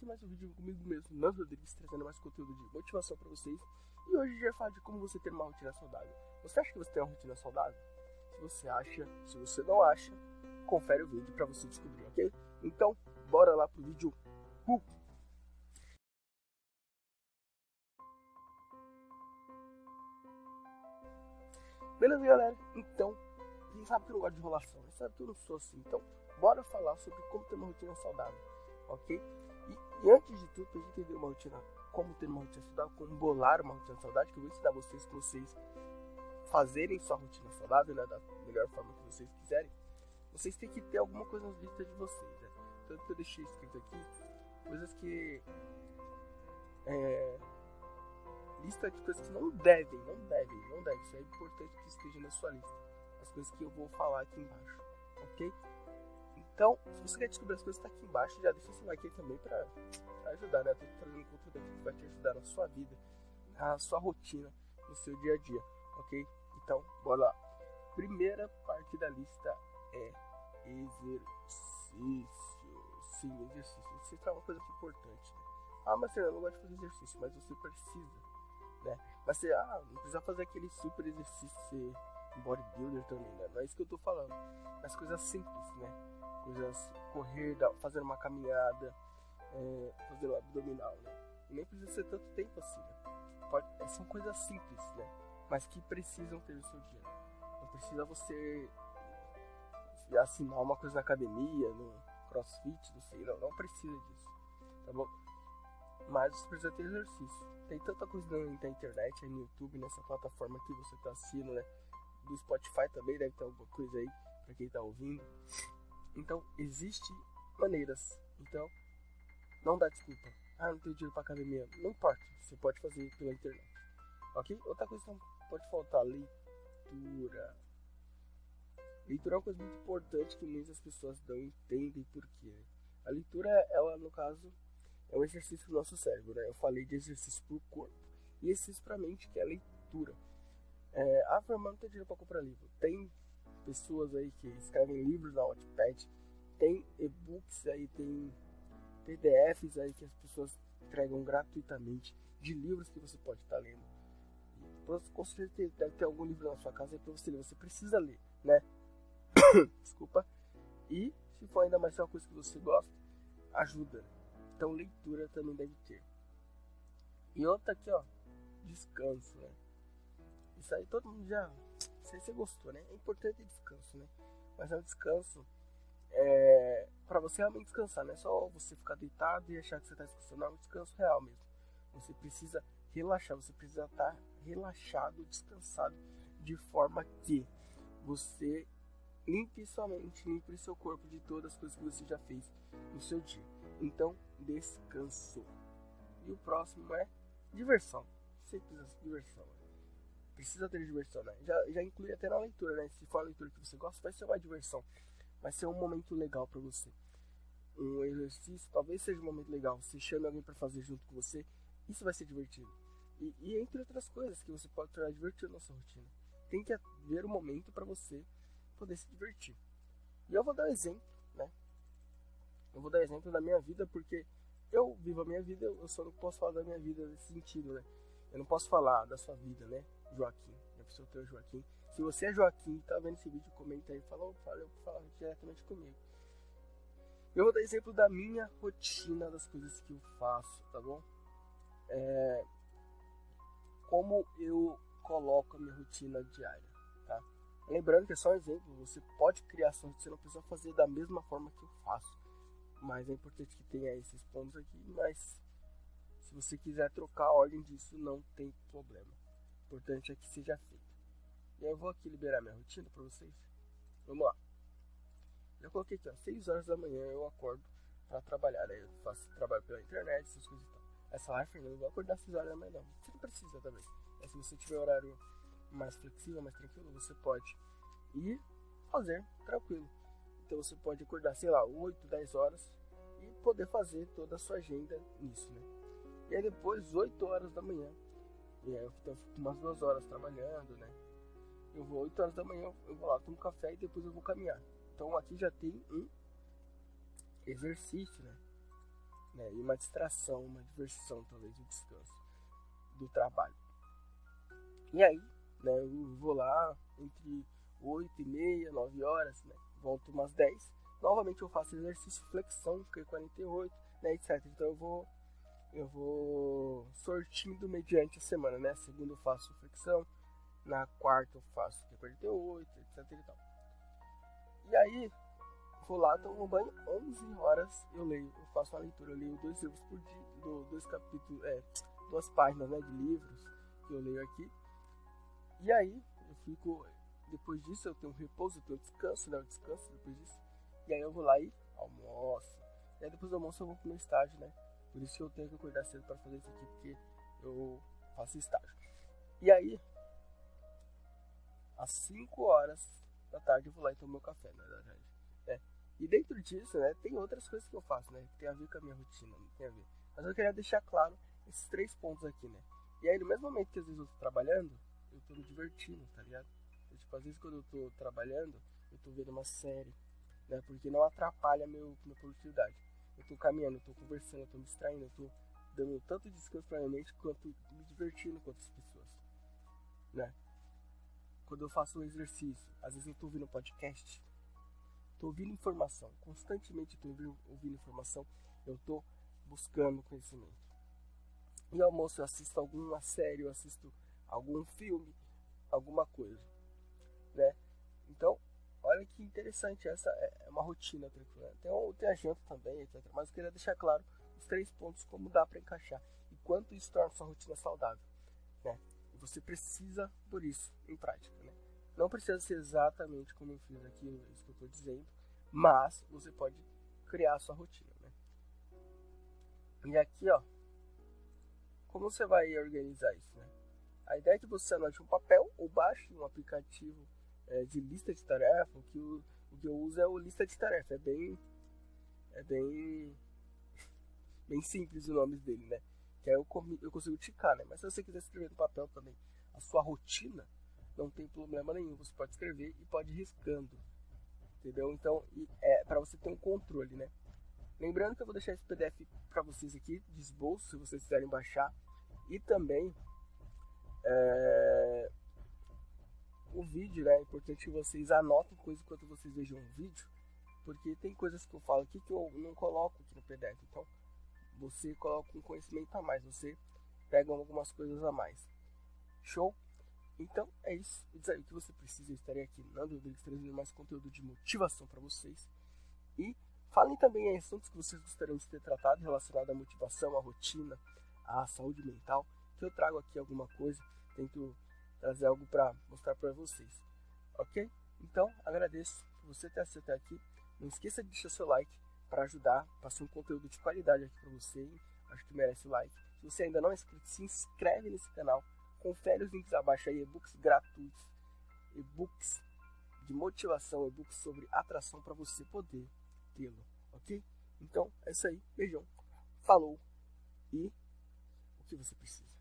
aqui mais um vídeo comigo mesmo, Nando Rodrigues, trazendo mais conteúdo de motivação para vocês. E hoje a gente vai falar de como você ter uma rotina saudável. Você acha que você tem uma rotina saudável? Se você acha, se você não acha, confere o vídeo para você descobrir, ok? Então, bora lá pro vídeo. Uh! Beleza, galera? Então, quem sabe que eu não gosto de enrolação, sabe que eu não sou assim. Então, bora falar sobre como ter uma rotina saudável ok? E, antes de tudo, pra gente entender uma rotina, como ter uma rotina saudável, como bolar uma rotina saudável, que eu vou ensinar vocês para vocês fazerem sua rotina saudável, né, da melhor forma que vocês quiserem, vocês têm que ter alguma coisa nas listas de vocês, né? Tanto que eu deixei escrito aqui, coisas que... É, lista de coisas que não devem, não devem, não devem. Isso é importante que esteja na sua lista. As coisas que eu vou falar aqui embaixo, ok? Então, se você quer descobrir as coisas, está aqui embaixo. Já deixa seu like aí também para ajudar, né? Eu tô trazendo conteúdo aqui que vai te ajudar na sua vida, na sua rotina, no seu dia a dia, ok? Então, bora lá. Primeira parte da lista é exercício. Sim, exercício. Exercício é uma coisa importante, né? Ah, mas eu não gosto de fazer exercício, mas você precisa, né? Mas você, ah, não precisa fazer aquele super exercício bodybuilder também, né? Não é isso que eu tô falando. Mas coisas simples, né? Coisas correr, fazer uma caminhada, é, fazer o abdominal, né? Nem precisa ser tanto tempo assim, né? Pode, é, são coisas simples, né? Mas que precisam ter no seu dia. Não precisa você assinar uma coisa na academia, no crossfit, não sei, não, não precisa disso, tá bom? Mas você precisa ter exercício. Tem tanta coisa na, internet, aí no YouTube, nessa plataforma que você tá assistindo, né? Do Spotify também deve ter alguma coisa aí para quem está ouvindo. Então, existe maneiras. Então, não dá desculpa. Ah, não tenho dinheiro para academia. Não importa, você pode fazer pela internet. Ok? Outra coisa que não pode faltar, leitura. Leitura é uma coisa muito importante que muitas pessoas não entendem por quê. A leitura, ela no caso, é um exercício do nosso cérebro, né? Eu falei de exercício para o corpo. E exercício para mente, que é a leitura. É, ah, Fernando, não tem dinheiro para comprar livro. Tem pessoas aí que escrevem livros na Wattpad, tem e-books aí, tem PDFs aí que as pessoas entregam gratuitamente de livros que você pode estar tá lendo. E, com certeza deve ter algum livro na sua casa para você ler. Você precisa ler, né? Desculpa. E se for ainda mais uma coisa que você gosta, ajuda. Então leitura também deve ter. E outra aqui, ó, descanso, né? Isso aí todo mundo já. Não sei se você gostou, né? É importante descanso, né? Mas é um descanso é, para você realmente descansar, não é só você ficar deitado e achar que você está descansando, é um descanso real mesmo. Você precisa relaxar, você precisa estar tá relaxado, descansado, de forma que você limpe sua mente, limpe seu corpo de todas as coisas que você já fez no seu dia. Então, descanso. E o próximo é diversão. Simples assim, diversão precisa ter diversão, né? Já, já inclui até na leitura, né? Se for a leitura que você gosta, vai ser uma diversão. Vai ser um momento legal para você. Um exercício, talvez seja um momento legal. Você chama alguém para fazer junto com você, isso vai ser divertido. E, e, entre outras coisas que você pode tornar divertido na sua rotina. Tem que haver um momento para você poder se divertir. E eu vou dar um exemplo, né? Eu vou dar exemplo da minha vida porque eu vivo a minha vida, eu só não posso falar da minha vida nesse sentido, né? Eu não posso falar da sua vida, né? Joaquim. É pro seu Joaquim. Se você é Joaquim e tá vendo esse vídeo, comenta aí. Fala, fala, fala diretamente comigo. Eu vou dar exemplo da minha rotina, das coisas que eu faço, tá bom? É, como eu coloco a minha rotina diária, tá? Lembrando que é só um exemplo, você pode criar sua rotina, você não precisa fazer da mesma forma que eu faço. Mas é importante que tenha esses pontos aqui, mas se você quiser trocar a ordem disso, não tem problema importante é que seja feito. E eu vou aqui liberar minha rotina para vocês. Vamos lá. Já coloquei aqui, ó, 6 horas da manhã eu acordo para trabalhar. Aí eu faço trabalho pela internet, essas coisas e tal. Essa live, Fernando, eu vou acordar às 6 horas da manhã, não. Você não precisa também. Mas se você tiver horário mais flexível, mais tranquilo, você pode ir fazer tranquilo. Então você pode acordar, sei lá, 8, 10 horas e poder fazer toda a sua agenda nisso, né? E aí depois, 8 horas da manhã, e aí eu fico umas duas horas trabalhando, né? Eu vou 8 horas da manhã, eu vou lá, tomo café e depois eu vou caminhar. Então aqui já tem um exercício, né? né? E uma distração, uma diversão, talvez, um descanso do trabalho. E aí, né, eu vou lá entre 8 e meia, 9 horas, né? Volto umas 10. Novamente eu faço exercício flexão, fiquei 48, né, etc. Então eu vou eu vou sortindo mediante a semana, né? Segunda eu faço flexão, na quarta eu faço 48, etc e tal. E aí, vou lá, tomo banho, 11 horas eu leio, eu faço uma leitura, eu leio dois livros por dia, dois capítulos, é, duas páginas, né, de livros que eu leio aqui. E aí, eu fico, depois disso eu tenho um repouso, eu tenho um descanso, né, eu descanso depois disso. E aí eu vou lá e almoço. E aí depois do almoço eu vou pro meu estágio, né? Por isso que eu tenho que acordar cedo para fazer isso aqui, porque eu faço estágio. E aí, às 5 horas da tarde eu vou lá e tomo meu café, na verdade. É. E dentro disso, né, tem outras coisas que eu faço, né, tem a ver com a minha rotina, não tem a ver. Mas eu queria deixar claro esses três pontos aqui, né. E aí, no mesmo momento que às vezes eu tô trabalhando, eu tô me divertindo, tá ligado? Eu, tipo, às vezes quando eu tô trabalhando, eu tô vendo uma série, né, porque não atrapalha meu, minha produtividade. Eu tô caminhando, eu tô conversando, eu tô me distraindo, eu tô dando tanto descanso pra minha mente quanto me divertindo com outras pessoas, né quando eu faço um exercício, às vezes eu estou ouvindo podcast, estou ouvindo informação, constantemente estou ouvindo, ouvindo informação, eu estou buscando conhecimento. Ao almoço eu assisto alguma série, eu assisto algum filme, alguma coisa, né? Então, olha que interessante, essa é, é uma rotina tranquila. Tem, tem a janta também, etc. Mas eu queria deixar claro os três pontos, como dá para encaixar e quanto isso torna sua rotina saudável, né? você precisa por isso em prática. Né? Não precisa ser exatamente como eu fiz aqui, isso que eu estou dizendo, mas você pode criar a sua rotina. Né? E aqui, ó, como você vai organizar isso? Né? A ideia é que você anote um papel ou baixe um aplicativo é, de lista de tarefa. O que, o, que eu uso é o lista de tarefa. É bem, é bem, bem simples o nome dele, né? Que aí eu, eu consigo ticar, né? Mas se você quiser escrever no papel também a sua rotina, não tem problema nenhum. Você pode escrever e pode ir riscando. Entendeu? Então, é para você ter um controle, né? Lembrando que eu vou deixar esse PDF para vocês aqui, de esboço, se vocês quiserem baixar. E também é, vídeo, né? É importante que vocês anotem coisas enquanto vocês vejam o vídeo. Porque tem coisas que eu falo aqui que eu não coloco aqui no PDF. Então, você coloca um conhecimento a mais, você pega algumas coisas a mais. Show? Então é isso. Aí o que você precisa. Eu estarei aqui na Rodrigues trazendo mais conteúdo de motivação para vocês. E falem também em assuntos que vocês gostariam de ter tratado relacionado à motivação, à rotina, à saúde mental. Que eu trago aqui alguma coisa, tento trazer algo para mostrar para vocês. Ok? Então agradeço por você ter assistido aqui. Não esqueça de deixar seu like para ajudar, passar um conteúdo de qualidade aqui para você. Acho que merece like. Se você ainda não é inscrito, se inscreve nesse canal. Confere os links abaixo aí, e-books gratuitos, e-books de motivação, e-books sobre atração para você poder tê-lo, ok? Então é isso aí, beijão, falou e o que você precisa.